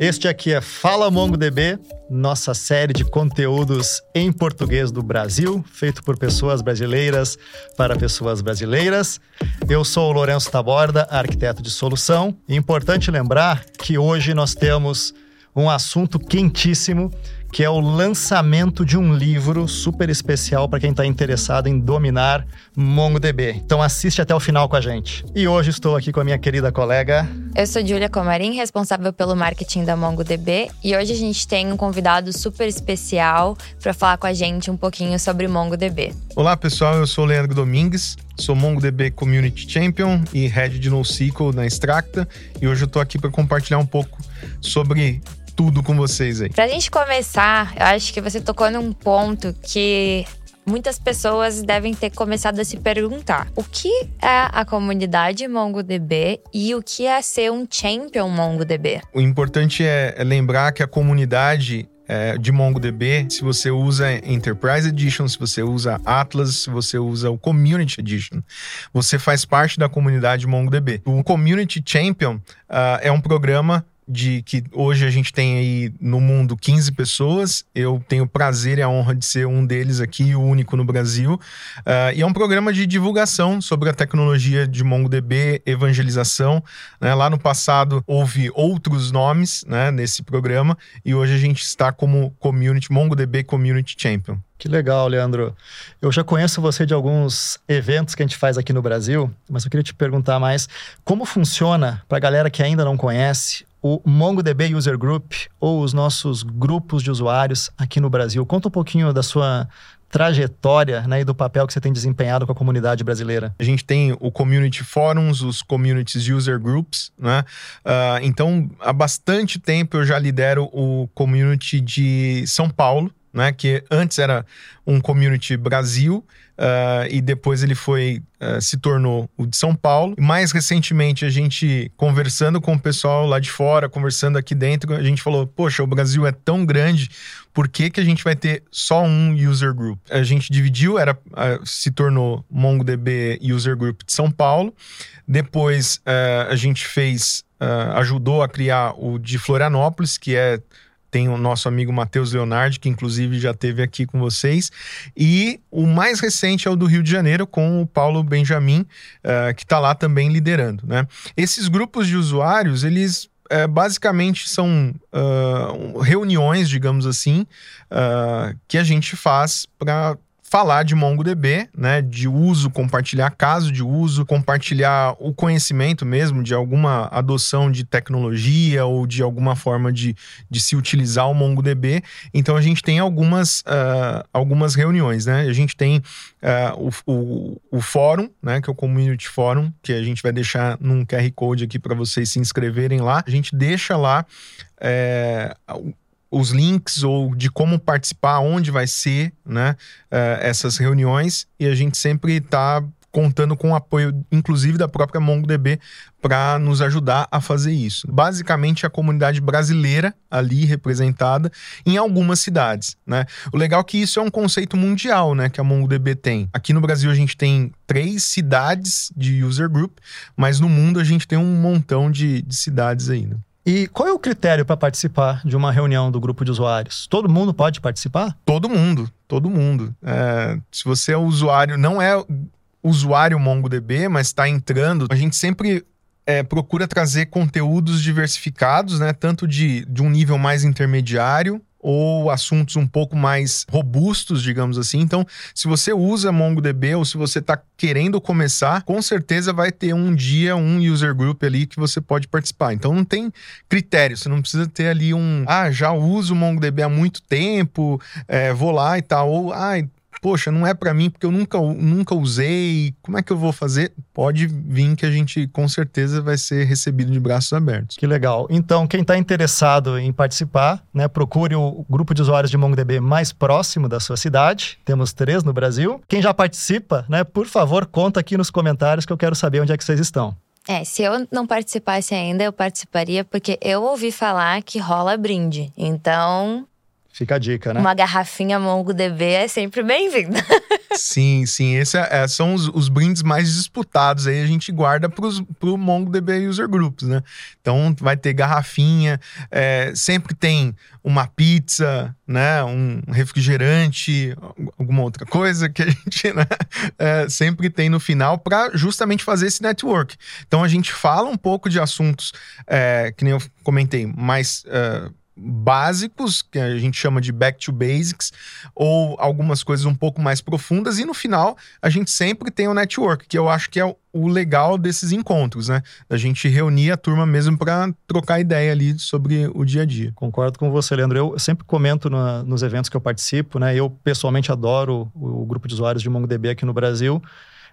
Este aqui é Fala MongoDB, nossa série de conteúdos em português do Brasil, feito por pessoas brasileiras para pessoas brasileiras. Eu sou o Lourenço Taborda, arquiteto de solução. Importante lembrar que hoje nós temos um assunto quentíssimo que é o lançamento de um livro super especial para quem está interessado em dominar MongoDB. Então assiste até o final com a gente. E hoje estou aqui com a minha querida colega. Eu sou Julia Comarim, responsável pelo marketing da MongoDB, e hoje a gente tem um convidado super especial para falar com a gente um pouquinho sobre MongoDB. Olá pessoal, eu sou o Leandro Domingues, sou MongoDB Community Champion e Head de NoSQL na Extracta, e hoje eu estou aqui para compartilhar um pouco sobre tudo com vocês aí. Pra gente começar, eu acho que você tocou num ponto que muitas pessoas devem ter começado a se perguntar: o que é a comunidade MongoDB e o que é ser um champion MongoDB? O importante é, é lembrar que a comunidade é, de MongoDB, se você usa Enterprise Edition, se você usa Atlas, se você usa o Community Edition, você faz parte da comunidade MongoDB. O Community Champion uh, é um programa de que hoje a gente tem aí no mundo 15 pessoas. Eu tenho o prazer e a honra de ser um deles aqui, o único no Brasil. Uh, e é um programa de divulgação sobre a tecnologia de MongoDB, evangelização. Né? Lá no passado houve outros nomes né, nesse programa e hoje a gente está como Community MongoDB Community Champion. Que legal, Leandro. Eu já conheço você de alguns eventos que a gente faz aqui no Brasil, mas eu queria te perguntar mais como funciona para a galera que ainda não conhece o MongoDB User Group ou os nossos grupos de usuários aqui no Brasil. Conta um pouquinho da sua trajetória né, e do papel que você tem desempenhado com a comunidade brasileira. A gente tem o Community Forums, os Communities User Groups, né? Uh, então, há bastante tempo eu já lidero o Community de São Paulo, né? Que antes era um Community Brasil, Uh, e depois ele foi uh, se tornou o de São Paulo. Mais recentemente, a gente conversando com o pessoal lá de fora, conversando aqui dentro, a gente falou: Poxa, o Brasil é tão grande, por que, que a gente vai ter só um user group? A gente dividiu, era uh, se tornou MongoDB User Group de São Paulo. Depois a gente fez, ajudou a criar o de Florianópolis, que é tem o nosso amigo Matheus Leonardo, que inclusive já esteve aqui com vocês. E o mais recente é o do Rio de Janeiro, com o Paulo Benjamin, uh, que está lá também liderando. Né? Esses grupos de usuários, eles uh, basicamente são uh, reuniões, digamos assim, que a gente faz para falar de MongoDB, né, de uso, compartilhar caso de uso, compartilhar o conhecimento mesmo de alguma adoção de tecnologia ou de alguma forma de, de se utilizar o MongoDB. Então a gente tem algumas, uh, algumas reuniões, né? A gente tem uh, o, o, o, fórum, né, que é o Community Forum, que a gente vai deixar num QR Code aqui para vocês se inscreverem lá. A gente deixa lá é, os links ou de como participar, onde vai ser né, uh, essas reuniões, e a gente sempre está contando com o apoio, inclusive, da própria MongoDB para nos ajudar a fazer isso. Basicamente, a comunidade brasileira ali representada em algumas cidades, né? O legal é que isso é um conceito mundial, né? Que a MongoDB tem. Aqui no Brasil a gente tem três cidades de user group, mas no mundo a gente tem um montão de, de cidades aí, né? E qual é o critério para participar de uma reunião do grupo de usuários? Todo mundo pode participar? Todo mundo, todo mundo. É, se você é usuário, não é usuário MongoDB, mas está entrando, a gente sempre é, procura trazer conteúdos diversificados, né? Tanto de, de um nível mais intermediário ou assuntos um pouco mais robustos, digamos assim. Então, se você usa MongoDB ou se você está querendo começar, com certeza vai ter um dia um user group ali que você pode participar. Então, não tem critério, você não precisa ter ali um, ah, já uso MongoDB há muito tempo, é, vou lá e tal, ou, ah, poxa, não é para mim porque eu nunca, nunca usei, como é que eu vou fazer? Pode vir que a gente com certeza vai ser recebido de braços abertos. Que legal. Então, quem está interessado em participar, né, procure o grupo de usuários de MongoDB mais próximo da sua cidade. Temos três no Brasil. Quem já participa, né, por favor, conta aqui nos comentários que eu quero saber onde é que vocês estão. É, se eu não participasse ainda, eu participaria porque eu ouvi falar que rola brinde. Então, Fica a dica, né? Uma garrafinha MongoDB é sempre bem-vinda. sim, sim. Esses é, são os, os, brindes mais disputados. Aí a gente guarda para o MongoDB User Groups, né? Então vai ter garrafinha, é, sempre tem uma pizza, né? Um refrigerante, alguma outra coisa que a gente né? é, sempre tem no final para justamente fazer esse network. Então a gente fala um pouco de assuntos, é, que nem eu comentei, mais é, básicos, que a gente chama de back to basics, ou algumas coisas um pouco mais profundas, e no final a gente sempre tem o network, que eu acho que é o legal desses encontros, né? A gente reunir a turma mesmo para trocar ideia ali sobre o dia a dia. Concordo com você, Leandro. Eu sempre comento na, nos eventos que eu participo, né? Eu pessoalmente adoro o, o grupo de usuários de MongoDB aqui no Brasil.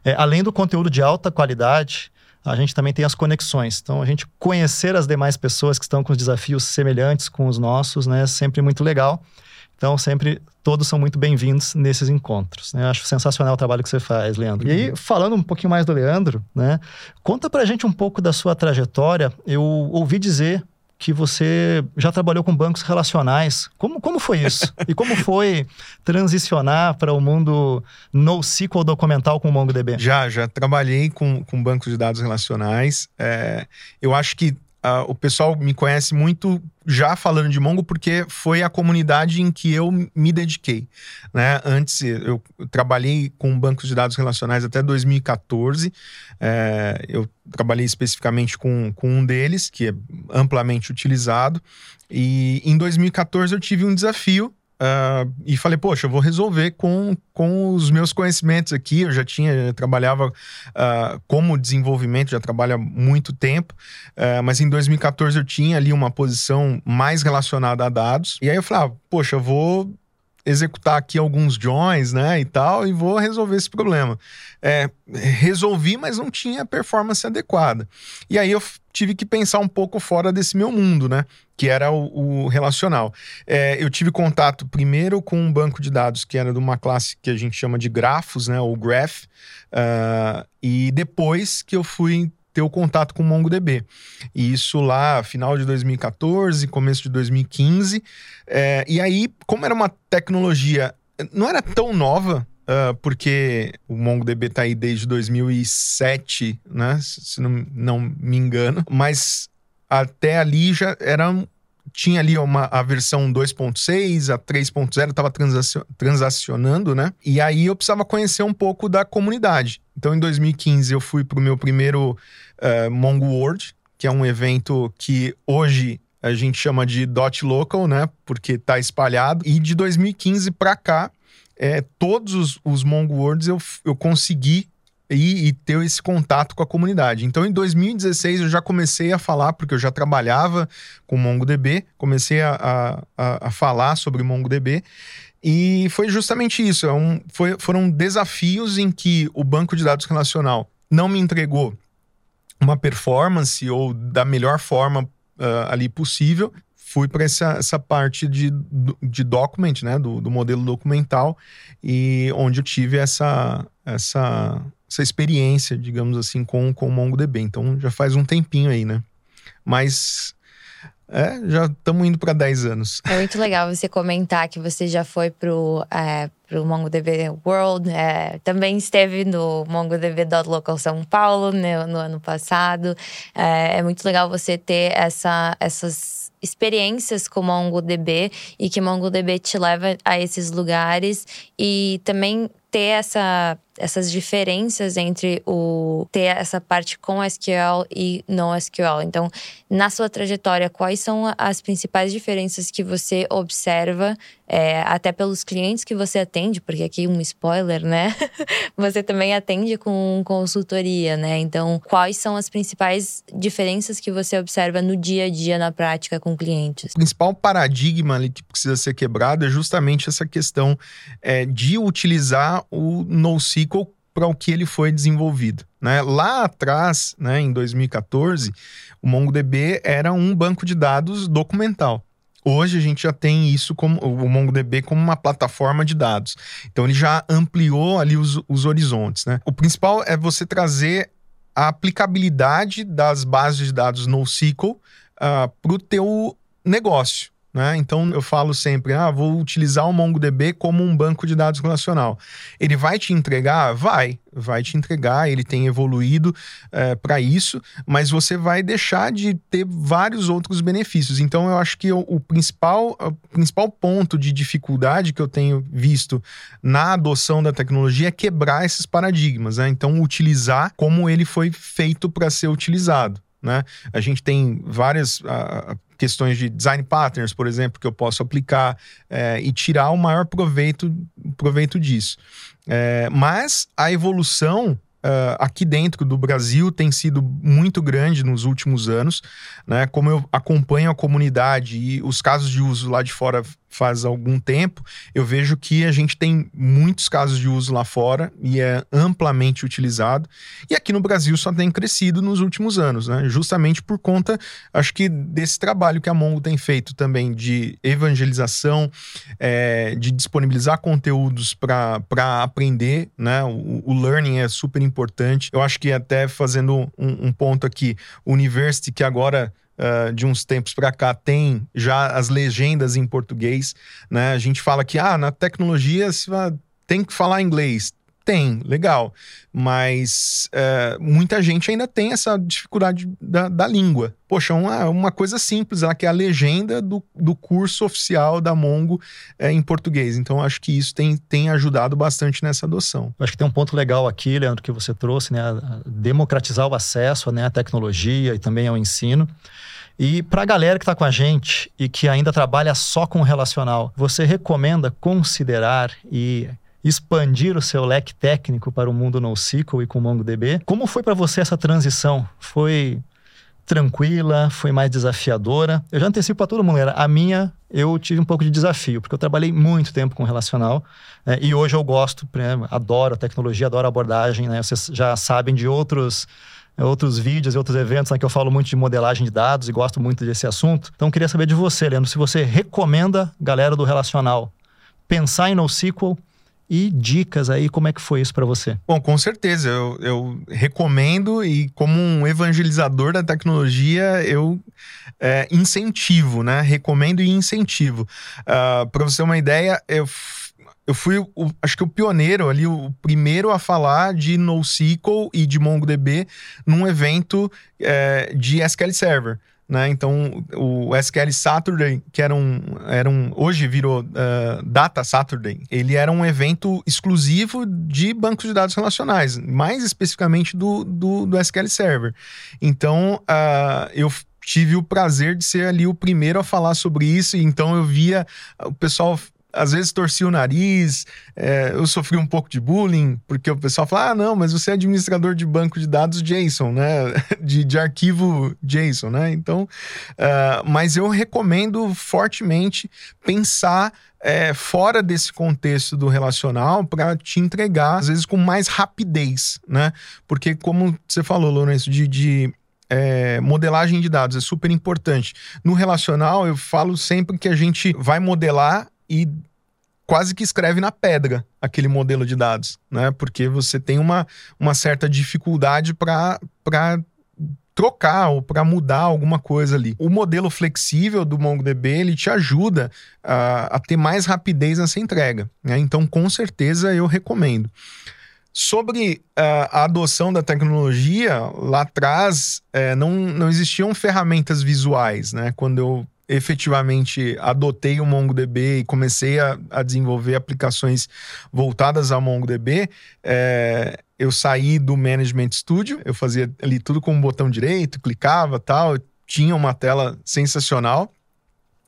É, além do conteúdo de alta qualidade, a gente também tem as conexões. Então, a gente conhecer as demais pessoas que estão com os desafios semelhantes com os nossos, né, é sempre muito legal. Então, sempre todos são muito bem-vindos nesses encontros. Né? Acho sensacional o trabalho que você faz, Leandro. E aí, uhum. falando um pouquinho mais do Leandro, né? Conta pra gente um pouco da sua trajetória. Eu ouvi dizer que você já trabalhou com bancos relacionais. Como, como foi isso? e como foi transicionar para o mundo NoSQL documental com o MongoDB? Já, já trabalhei com, com bancos de dados relacionais. É, eu acho que Uh, o pessoal me conhece muito já falando de Mongo porque foi a comunidade em que eu me dediquei. Né? Antes, eu trabalhei com bancos de dados relacionais até 2014. É, eu trabalhei especificamente com, com um deles, que é amplamente utilizado. E em 2014 eu tive um desafio Uh, e falei, poxa, eu vou resolver com, com os meus conhecimentos aqui. Eu já tinha, já trabalhava uh, como desenvolvimento, já trabalho há muito tempo, uh, mas em 2014 eu tinha ali uma posição mais relacionada a dados. E aí eu falei, ah, poxa, eu vou executar aqui alguns joins, né, e tal, e vou resolver esse problema. É, resolvi, mas não tinha performance adequada. E aí eu tive que pensar um pouco fora desse meu mundo, né, que era o, o relacional. É, eu tive contato primeiro com um banco de dados que era de uma classe que a gente chama de grafos, né, ou graph, uh, e depois que eu fui ter o contato com o MongoDB. E isso lá, final de 2014, começo de 2015. É, e aí, como era uma tecnologia, não era tão nova, Uh, porque o MongoDB está aí desde 2007, né? Se não, não me engano. Mas até ali já era tinha ali uma, a versão 2.6, a 3.0, estava transacionando, né? E aí eu precisava conhecer um pouco da comunidade. Então, em 2015, eu fui para o meu primeiro uh, Mongo World, que é um evento que hoje a gente chama de Dot Local, né? Porque está espalhado. E de 2015 para cá, é, todos os, os Mongo Worlds eu, eu consegui e, e, ter esse contato com a comunidade. Então, em 2016, eu já comecei a falar, porque eu já trabalhava com MongoDB, comecei a, a, a falar sobre MongoDB. E foi justamente isso. É um, foi, foram desafios em que o banco de dados relacional não me entregou uma performance ou da melhor forma uh, ali possível. Fui para essa, essa parte de, de document, né, do, do modelo documental, e onde eu tive essa, essa essa experiência, digamos assim, com, com o MongoDB. Então já faz um tempinho aí, né? Mas é, já estamos indo para 10 anos. É muito legal você comentar que você já foi pro, é, pro MongoDB World, é, também esteve no MongoDB.local São Paulo né, no ano passado. É, é, muito legal você ter essa, essas experiências com MongoDB e que MongoDB te leva a esses lugares e também ter essa essas diferenças entre o ter essa parte com SQL e não SQL. Então, na sua trajetória, quais são as principais diferenças que você observa, é, até pelos clientes que você atende, porque aqui um spoiler, né? você também atende com consultoria, né? Então, quais são as principais diferenças que você observa no dia a dia, na prática com clientes? O principal paradigma ali que precisa ser quebrado é justamente essa questão é, de utilizar o NoSQL para o que ele foi desenvolvido. Né? Lá atrás, né, em 2014, o MongoDB era um banco de dados documental. Hoje a gente já tem isso como o MongoDB como uma plataforma de dados. Então ele já ampliou ali os, os horizontes. Né? O principal é você trazer a aplicabilidade das bases de dados NoSQL uh, para o teu negócio. Né? Então eu falo sempre, ah, vou utilizar o MongoDB como um banco de dados relacional. Ele vai te entregar? Vai, vai te entregar, ele tem evoluído é, para isso, mas você vai deixar de ter vários outros benefícios. Então eu acho que o, o principal, o principal ponto de dificuldade que eu tenho visto na adoção da tecnologia é quebrar esses paradigmas, né? Então utilizar como ele foi feito para ser utilizado. Né? A gente tem várias questões de design patterns, por exemplo, que eu posso aplicar é, e tirar o maior proveito, proveito disso. É, mas a evolução uh, aqui dentro do Brasil tem sido muito grande nos últimos anos, né? Como eu acompanho a comunidade e os casos de uso lá de fora faz algum tempo, eu vejo que a gente tem muitos casos de uso lá fora e é amplamente utilizado. E aqui no Brasil só tem crescido nos últimos anos, né? Justamente por conta, acho que desse trabalho que a Mongo tem feito também de evangelização, é, de disponibilizar conteúdos para aprender, né? O, o, learning é super importante. Eu acho que até fazendo um, um ponto aqui, o University que agora uh, de uns tempos para cá tem já as legendas em português, né? A gente fala que ah, na tecnologia se tem que falar inglês. Tem, legal. Mas uh, muita gente ainda tem essa dificuldade da, da língua. Poxa, uma, uma coisa simples, ela que é a legenda do, do curso oficial da Mongo é, em português. Então, acho que isso tem, tem ajudado bastante nessa adoção. Acho que tem um ponto legal aqui, Leandro, que você trouxe, né? Democratizar o acesso né, à tecnologia e também ao ensino. E para a galera que está com a gente e que ainda trabalha só com relacional, você recomenda considerar e expandir o seu leque técnico para o mundo NoSQL e com MongoDB? Como foi para você essa transição? Foi tranquila? Foi mais desafiadora? Eu já antecipo para todo mundo, era a minha eu tive um pouco de desafio, porque eu trabalhei muito tempo com relacional é, e hoje eu gosto, né, adoro a tecnologia, adoro a abordagem, né, vocês já sabem de outros outros vídeos e outros eventos né, que eu falo muito de modelagem de dados e gosto muito desse assunto. Então, queria saber de você, Leandro, se você recomenda, galera do relacional, pensar em NoSQL e dicas aí, como é que foi isso para você? Bom, com certeza, eu, eu, recomendo e como um evangelizador da tecnologia, eu é, incentivo, né? Recomendo e incentivo. Uh, ah, para você ter uma ideia, eu eu fui, o, acho que o pioneiro ali, o primeiro a falar de NoSQL e de MongoDB num evento é, de SQL Server. Né? Então, o SQL Saturday, que era um, era um hoje virou uh, Data Saturday, ele era um evento exclusivo de bancos de dados relacionais, mais especificamente do, do, do SQL Server. Então, uh, eu tive o prazer de ser ali o primeiro a falar sobre isso, então eu via o pessoal às vezes torcia o nariz, é, eu sofri um pouco de bullying, porque o pessoal fala: ah, não, mas você é administrador de banco de dados JSON, né? De, de arquivo JSON, né? Então, uh, mas eu recomendo fortemente pensar é, fora desse contexto do relacional para te entregar, às vezes, com mais rapidez, né? Porque, como você falou, Lourenço, de, de é, modelagem de dados é super importante. No relacional, eu falo sempre que a gente vai modelar e quase que escreve na pedra aquele modelo de dados, né? Porque você tem uma, uma certa dificuldade para trocar ou para mudar alguma coisa ali. O modelo flexível do MongoDB ele te ajuda a, a ter mais rapidez nessa entrega. Né? Então, com certeza, eu recomendo. Sobre uh, a adoção da tecnologia, lá atrás uh, não, não existiam ferramentas visuais, né? Quando eu efetivamente adotei o MongoDB e comecei a, a desenvolver aplicações voltadas ao MongoDB, é, eu saí do Management Studio, eu fazia ali tudo com o botão direito, clicava tal, tinha uma tela sensacional,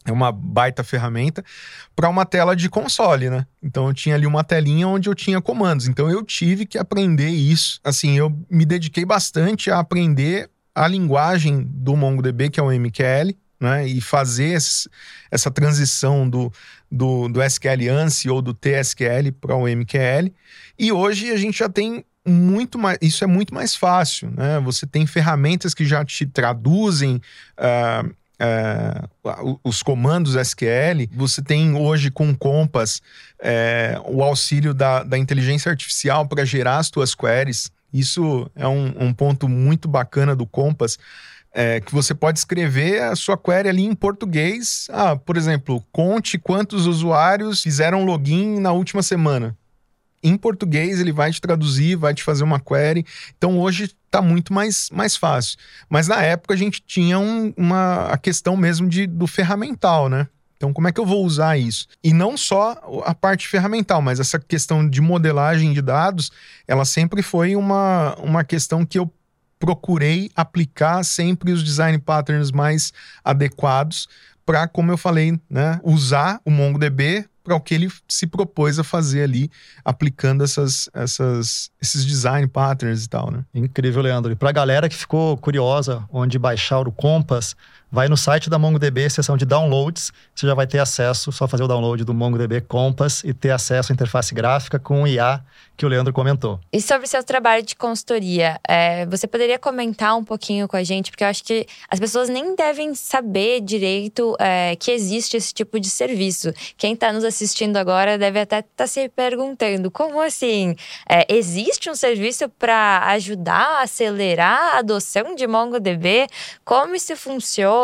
é uma baita ferramenta, para uma tela de console, né? Então eu tinha ali uma telinha onde eu tinha comandos. Então eu tive que aprender isso. Assim, eu me dediquei bastante a aprender a linguagem do MongoDB, que é o MQL, né? E fazer essa transição do, do, do SQL ANSI ou do TSQL para o MQL. E hoje a gente já tem muito mais. Isso é muito mais fácil, né? Você tem ferramentas que já te traduzem. Uh, Uh, os comandos SQL, você tem hoje com Compass uh, o auxílio da, da inteligência artificial para gerar as tuas queries. Isso é um, um ponto muito bacana do Compass, É, que você pode escrever a sua query ali em português. Ah, por exemplo, conte quantos usuários fizeram login na última semana. Em português, ele vai te traduzir, vai te fazer uma query. Então, hoje está muito mais, mais fácil. Mas na época, a gente tinha um, uma, a questão mesmo de, do ferramental, né? Então, como é que eu vou usar isso? E não só a parte ferramental, mas essa questão de modelagem de dados, ela sempre foi uma, uma questão que eu procurei aplicar sempre os design patterns mais adequados para, como eu falei, né, usar o MongoDB para o que ele se propôs a fazer ali, aplicando essas, essas, esses design patterns e tal, né? Incrível, Leandro. E para a galera que ficou curiosa onde baixar o Compass, vai no site da MongoDB, seção de downloads, você já vai ter acesso, só fazer o download do MongoDB Compass e ter acesso à interface gráfica com o IA que o Leandro comentou. E sobre seu trabalho de consultoria, é, você poderia comentar um pouquinho com a gente, porque eu acho que as pessoas nem devem saber direito é, que existe esse tipo de serviço. Quem está nos assistindo agora deve até estar tá se perguntando: como assim? É, existe um serviço para ajudar a acelerar a adoção de MongoDB? Como isso funciona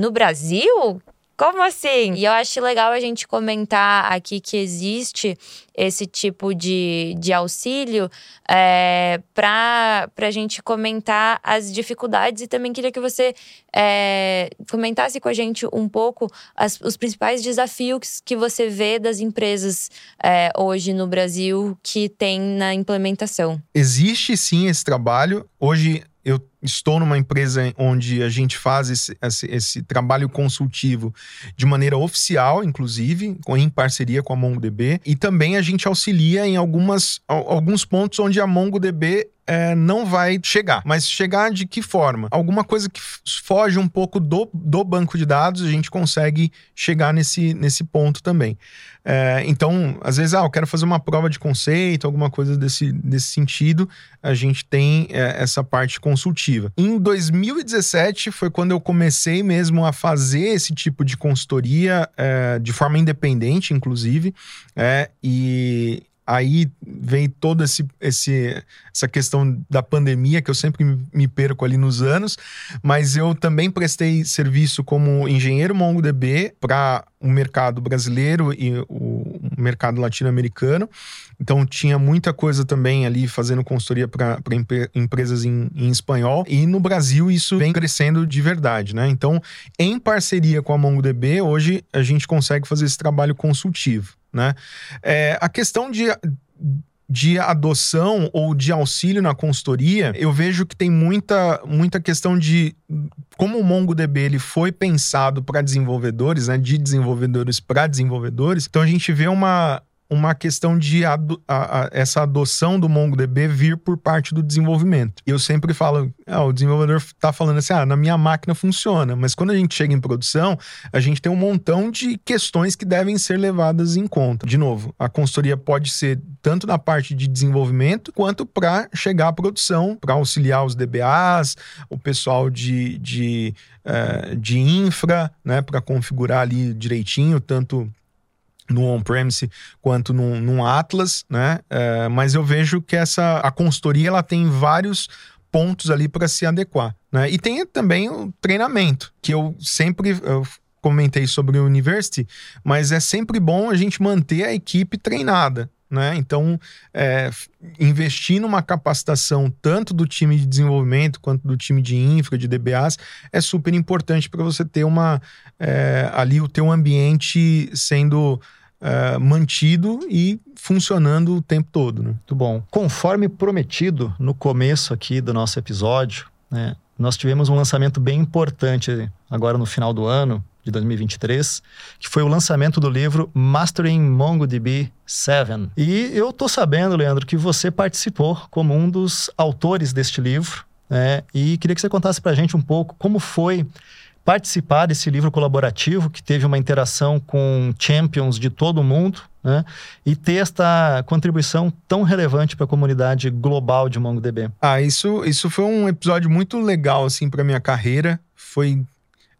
no Brasil? Como assim? E eu acho legal a gente comentar aqui que existe esse tipo de, de auxílio é, para a gente comentar as dificuldades e também queria que você é, comentasse com a gente um pouco as, os principais desafios que você vê das empresas é, hoje no Brasil que tem na implementação. Existe sim esse trabalho. Hoje eu estou numa empresa onde a gente faz esse, esse, esse, trabalho consultivo de maneira oficial, inclusive, em parceria com a MongoDB, e também a gente auxilia em algumas, alguns pontos onde a MongoDB é, não vai chegar. Mas chegar de que forma? Alguma coisa que foge um pouco do, do banco de dados, a gente consegue chegar nesse, nesse ponto também. É, então, às vezes, ah, eu quero fazer uma prova de conceito, alguma coisa desse, desse sentido, a gente tem é, essa parte consultiva. Em 2017 foi quando eu comecei mesmo a fazer esse tipo de consultoria é, de forma independente, inclusive, é, e aí vem toda esse, esse, essa questão da pandemia, que eu sempre me perco ali nos anos, mas eu também prestei serviço como engenheiro MongoDB para o mercado brasileiro e o mercado latino-americano. Então tinha muita coisa também ali fazendo consultoria para empresas em, em, espanhol. E no Brasil isso vem crescendo de verdade, né? Então, em parceria com a MongoDB, hoje a gente consegue fazer esse trabalho consultivo. Né? É, a questão de, de adoção ou de auxílio na consultoria, eu vejo que tem muita, muita questão de como o MongoDB ele foi pensado para desenvolvedores, né, de desenvolvedores para desenvolvedores. Então a gente vê uma uma questão de ado a, a, essa adoção do MongoDB vir por parte do desenvolvimento. Eu sempre falo, ah, o desenvolvedor está falando assim, ah, na minha máquina funciona, mas quando a gente chega em produção, a gente tem um montão de questões que devem ser levadas em conta. De novo, a consultoria pode ser tanto na parte de desenvolvimento quanto para chegar à produção, para auxiliar os DBAs, o pessoal de, de, uh, de infra, né, para configurar ali direitinho, tanto no on-premise quanto num, num, Atlas, né? É, mas eu vejo que essa a consultoria ela tem vários pontos ali para se adequar, né? E tem também o treinamento que eu sempre eu comentei sobre o University, mas é sempre bom a gente manter a equipe treinada, né? Então, é, investir numa capacitação tanto do time de desenvolvimento quanto do time de infra, de DBAs, é super importante para você ter uma é, ali o teu ambiente sendo é, mantido e funcionando o tempo todo. Né? Muito bom. Conforme prometido no começo aqui do nosso episódio, né, nós tivemos um lançamento bem importante agora no final do ano de 2023, que foi o lançamento do livro Mastering MongoDB 7. E eu tô sabendo, Leandro, que você participou como um dos autores deste livro, né? E queria que você contasse para a gente um pouco como foi participar desse livro colaborativo que teve uma interação com champions de todo o mundo, né? E ter esta contribuição tão relevante para a comunidade global de MongoDB. Ah, isso, isso foi um episódio muito legal assim para minha carreira. Foi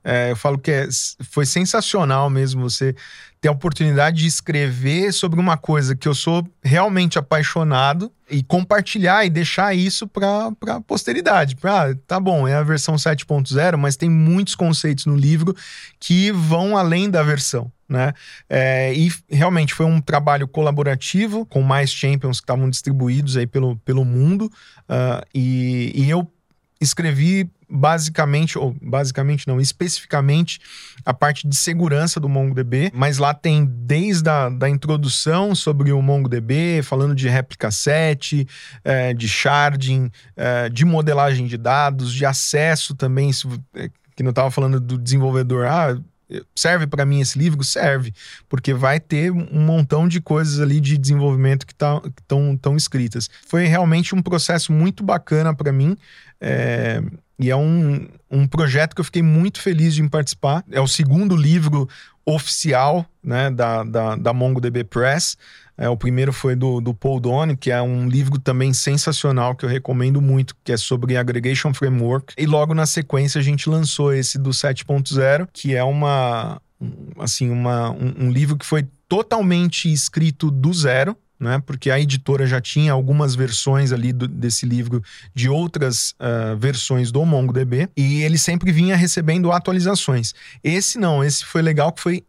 É, eu falo que é, foi sensacional mesmo você ter a oportunidade de escrever sobre uma coisa que eu sou realmente apaixonado e compartilhar e deixar isso para a posteridade. Pra, ah, tá bom, é a versão 7.0, mas tem muitos conceitos no livro que vão além da versão. Né? É, e realmente foi um trabalho colaborativo com mais champions que estavam distribuídos aí pelo, pelo mundo. Uh, e, e eu escrevi basicamente, ou basicamente não, especificamente a parte de segurança do MongoDB, mas lá tem desde a da introdução sobre o MongoDB, falando de réplica set, é, de sharding, é, de modelagem de dados, de acesso também, é, que não estava falando do desenvolvedor, ah, serve para mim esse livro? Serve, porque vai ter um montão de coisas ali de desenvolvimento que estão tá, tão escritas. Foi realmente um processo muito bacana para mim. É, e é um, um projeto que eu fiquei muito feliz de participar. É o segundo livro oficial né, da, da, da MongoDB Press. É, o primeiro foi do, do Paul Donne, que é um livro também sensacional que eu recomendo muito, que é sobre Aggregation Framework. E logo na sequência a gente lançou esse do 7.0, que é uma assim uma, um, um livro que foi totalmente escrito do zero né? Porque a editora já tinha algumas versões ali do, desse livro de outras uh, versões do MongoDB e ele sempre vinha recebendo atualizações. Esse não, esse foi legal que foi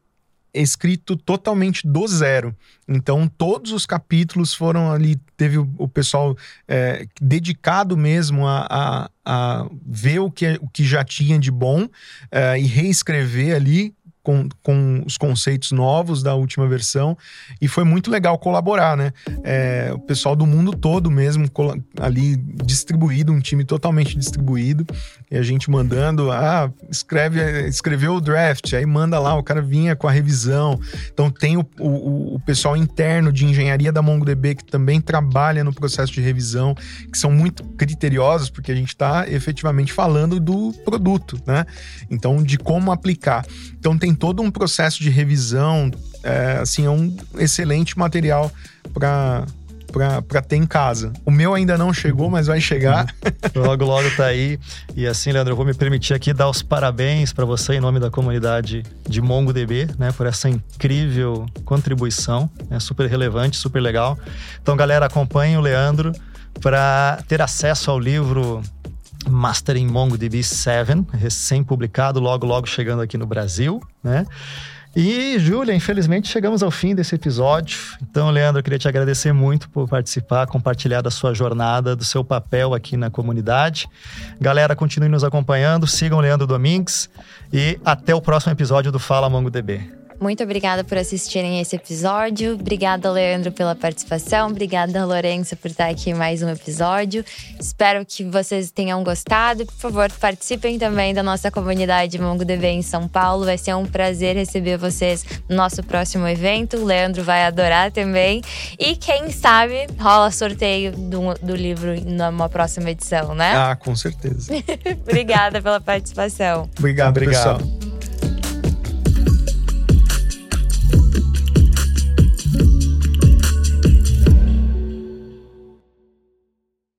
escrito totalmente do zero. Então, todos os capítulos foram ali. Teve o, o pessoal é, dedicado mesmo a, a, a, ver o que, o que já tinha de bom é, e reescrever ali com, com os conceitos novos da última versão e foi muito legal colaborar, né? É, o pessoal do mundo todo mesmo ali distribuído, um time totalmente distribuído e a gente mandando, ah, escreve, escreveu o draft, aí manda lá, o cara vinha com a revisão. Então tem o, o, o pessoal interno de engenharia da MongoDB que também trabalha no processo de revisão, que são muito criteriosos porque a gente está efetivamente falando do produto, né? Então de como aplicar. Então tem todo um processo de revisão, é, assim, é um excelente material para para ter em casa. O meu ainda não chegou, mas vai chegar. logo, logo tá aí. E assim, Leandro, eu vou me permitir aqui dar os parabéns para você em nome da comunidade de MongoDB, né, por essa incrível contribuição, né, super relevante, super legal. Então, galera, acompanhe o Leandro para ter acesso ao livro Mastering MongoDB 7, recém-publicado, logo, logo chegando aqui no Brasil, né? E, Júlia, infelizmente chegamos ao fim desse episódio. Então, Leandro, eu queria te agradecer muito por participar, compartilhar da sua jornada, do seu papel aqui na comunidade. Galera, continue nos acompanhando, sigam Leandro Domingues e até o próximo episódio do Fala MongoDB. Muito obrigada por assistirem esse episódio. Obrigada, Leandro, pela participação. Obrigada, Lourenço, por estar aqui em mais um episódio. Espero que vocês tenham gostado. Por favor, participem também da nossa comunidade MongoDB em São Paulo. Vai ser um prazer receber vocês no nosso próximo evento. O Leandro vai adorar também. E quem sabe rola sorteio do, do livro numa próxima edição, né? Ah, com certeza. Obrigada pela participação. Obrigado, Obrigado. pessoal.